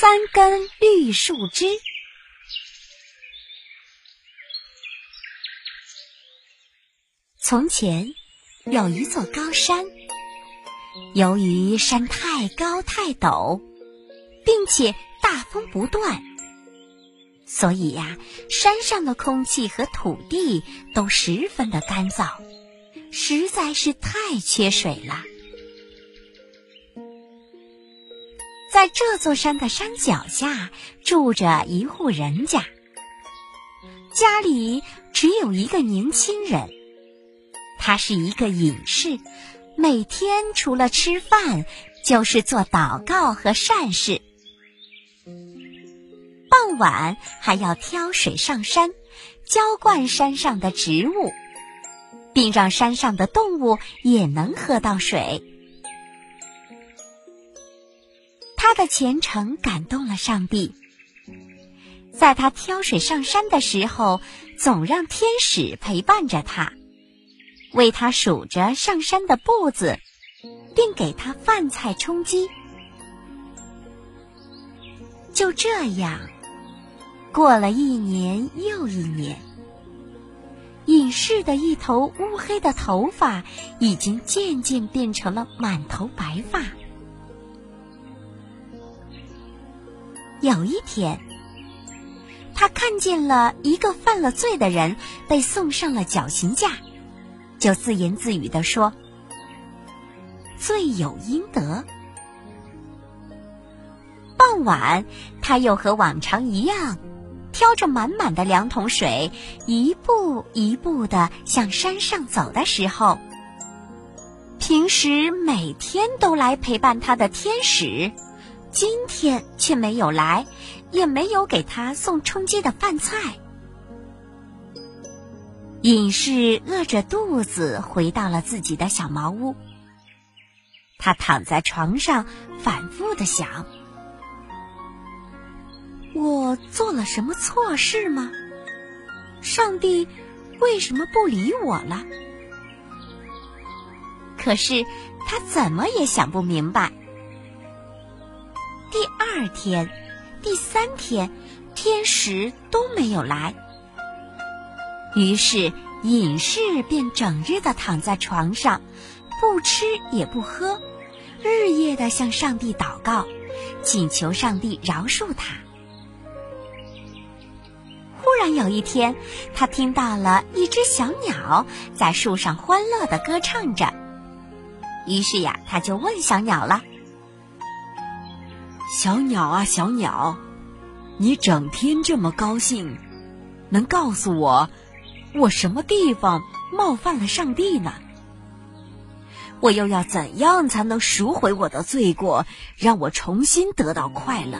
三根绿树枝。从前有一座高山，由于山太高太陡，并且大风不断，所以呀，山上的空气和土地都十分的干燥，实在是太缺水了。在这座山的山脚下住着一户人家，家里只有一个年轻人，他是一个隐士，每天除了吃饭就是做祷告和善事，傍晚还要挑水上山，浇灌山上的植物，并让山上的动物也能喝到水。他的虔诚感动了上帝，在他挑水上山的时候，总让天使陪伴着他，为他数着上山的步子，并给他饭菜充饥。就这样，过了一年又一年，隐士的一头乌黑的头发已经渐渐变成了满头白发。有一天，他看见了一个犯了罪的人被送上了绞刑架，就自言自语地说：“罪有应得。”傍晚，他又和往常一样，挑着满满的两桶水，一步一步的向山上走的时候，平时每天都来陪伴他的天使。今天却没有来，也没有给他送充饥的饭菜。隐士饿着肚子回到了自己的小茅屋。他躺在床上，反复的想：我做了什么错事吗？上帝为什么不理我了？可是他怎么也想不明白。第二天，第三天，天使都没有来。于是隐士便整日的躺在床上，不吃也不喝，日夜的向上帝祷告，请求上帝饶恕他。忽然有一天，他听到了一只小鸟在树上欢乐的歌唱着，于是呀，他就问小鸟了。小鸟啊，小鸟，你整天这么高兴，能告诉我，我什么地方冒犯了上帝呢？我又要怎样才能赎回我的罪过，让我重新得到快乐？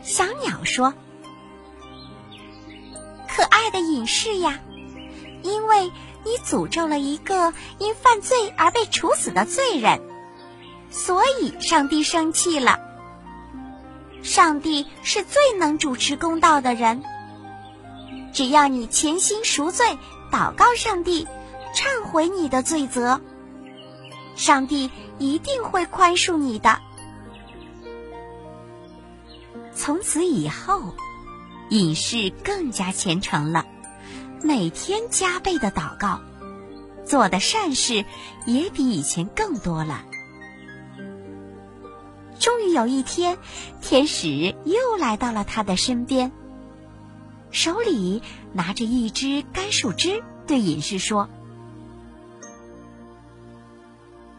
小鸟说：“可爱的隐士呀，因为。”你诅咒了一个因犯罪而被处死的罪人，所以上帝生气了。上帝是最能主持公道的人，只要你潜心赎罪，祷告上帝，忏悔你的罪责，上帝一定会宽恕你的。从此以后，隐士更加虔诚了。每天加倍的祷告，做的善事也比以前更多了。终于有一天，天使又来到了他的身边，手里拿着一支干树枝，对隐士说：“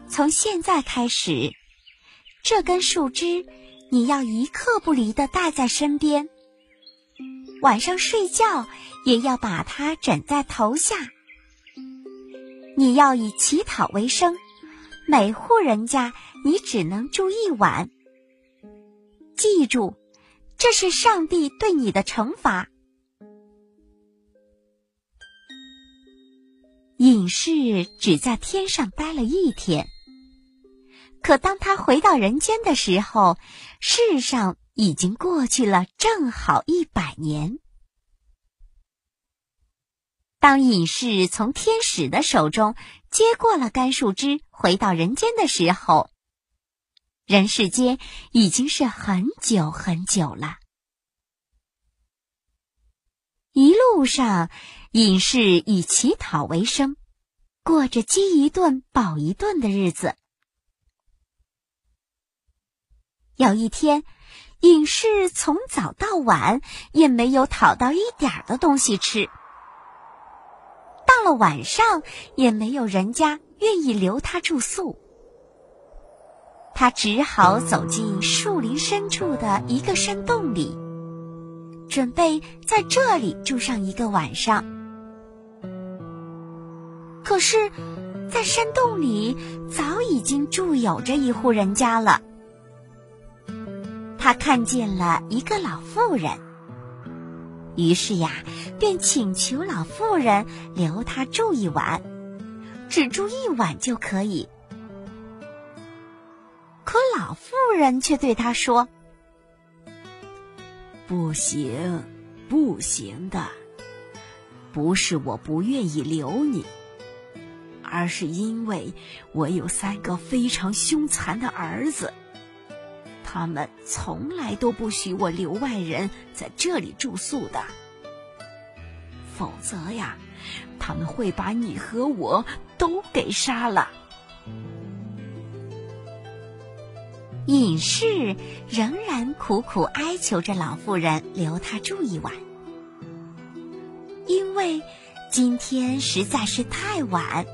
从现在开始，这根树枝你要一刻不离的带在身边。”晚上睡觉也要把它枕在头下。你要以乞讨为生，每户人家你只能住一晚。记住，这是上帝对你的惩罚。隐士只在天上待了一天，可当他回到人间的时候，世上。已经过去了正好一百年。当隐士从天使的手中接过了干树枝，回到人间的时候，人世间已经是很久很久了。一路上，隐士以乞讨为生，过着饥一顿饱一顿的日子。有一天，隐士从早到晚也没有讨到一点儿的东西吃。到了晚上，也没有人家愿意留他住宿。他只好走进树林深处的一个山洞里，准备在这里住上一个晚上。可是，在山洞里早已经住有着一户人家了。他看见了一个老妇人，于是呀，便请求老妇人留他住一晚，只住一晚就可以。可老妇人却对他说：“不行，不行的，不是我不愿意留你，而是因为我有三个非常凶残的儿子，他们从来都不许我留外人在这里住宿的，否则呀，他们会把你和我都给杀了。”隐士仍然苦苦哀求着老妇人留他住一晚，因为今天实在是太晚，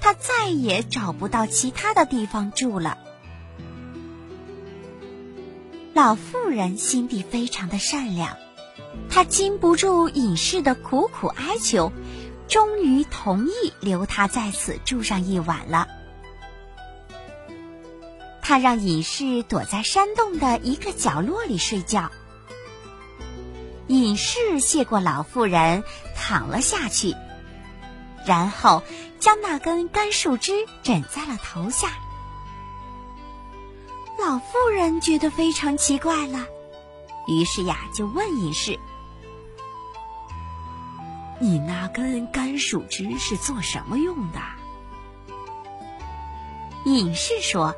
他再也找不到其他的地方住了。老妇人心地非常的善良，她经不住隐士的苦苦哀求，终于同意留他在此住上一晚了。他让隐士躲在山洞的一个角落里睡觉。隐士谢过老妇人，躺了下去，然后将那根干树枝枕在了头下。老妇人觉得非常奇怪了，于是呀，就问隐士：“你那根干树枝是做什么用的？”隐士说。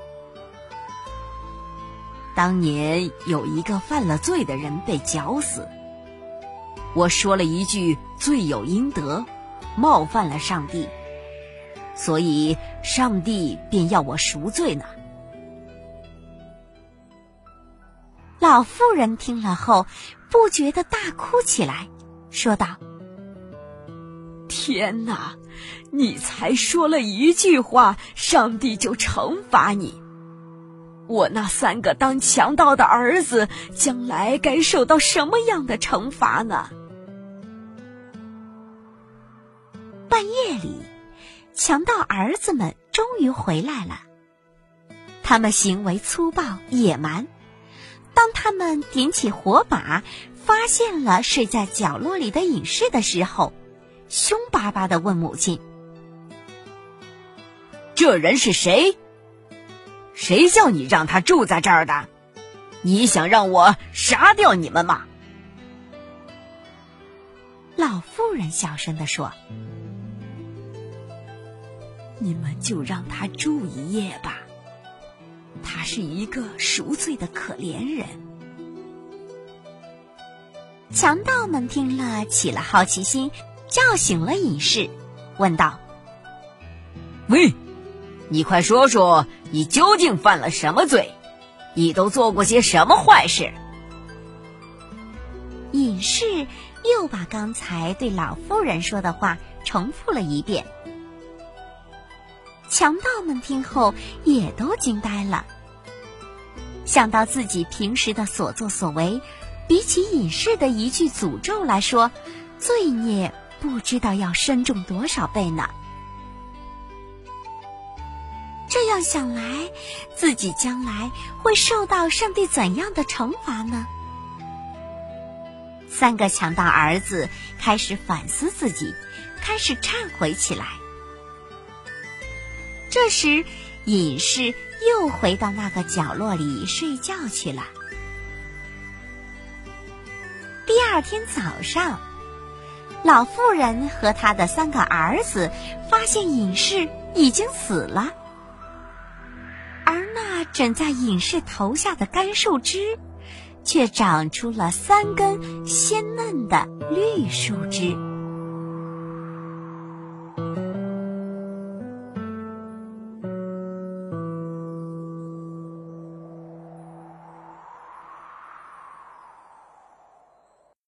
当年有一个犯了罪的人被绞死，我说了一句罪有应得，冒犯了上帝，所以上帝便要我赎罪呢。老妇人听了后，不觉得大哭起来，说道：“天哪，你才说了一句话，上帝就惩罚你。”我那三个当强盗的儿子，将来该受到什么样的惩罚呢？半夜里，强盗儿子们终于回来了。他们行为粗暴野蛮。当他们点起火把，发现了睡在角落里的隐士的时候，凶巴巴的问母亲：“这人是谁？”谁叫你让他住在这儿的？你想让我杀掉你们吗？老妇人小声的说：“你们就让他住一夜吧。他是一个赎罪的可怜人。”强盗们听了起了好奇心，叫醒了隐士，问道：“喂？”你快说说，你究竟犯了什么罪？你都做过些什么坏事？隐士又把刚才对老妇人说的话重复了一遍。强盗们听后也都惊呆了，想到自己平时的所作所为，比起隐士的一句诅咒来说，罪孽不知道要深重多少倍呢。这样想来，自己将来会受到上帝怎样的惩罚呢？三个强盗儿子开始反思自己，开始忏悔起来。这时，隐士又回到那个角落里睡觉去了。第二天早上，老妇人和他的三个儿子发现隐士已经死了。而那枕在隐士头下的干树枝，却长出了三根鲜嫩的绿树枝。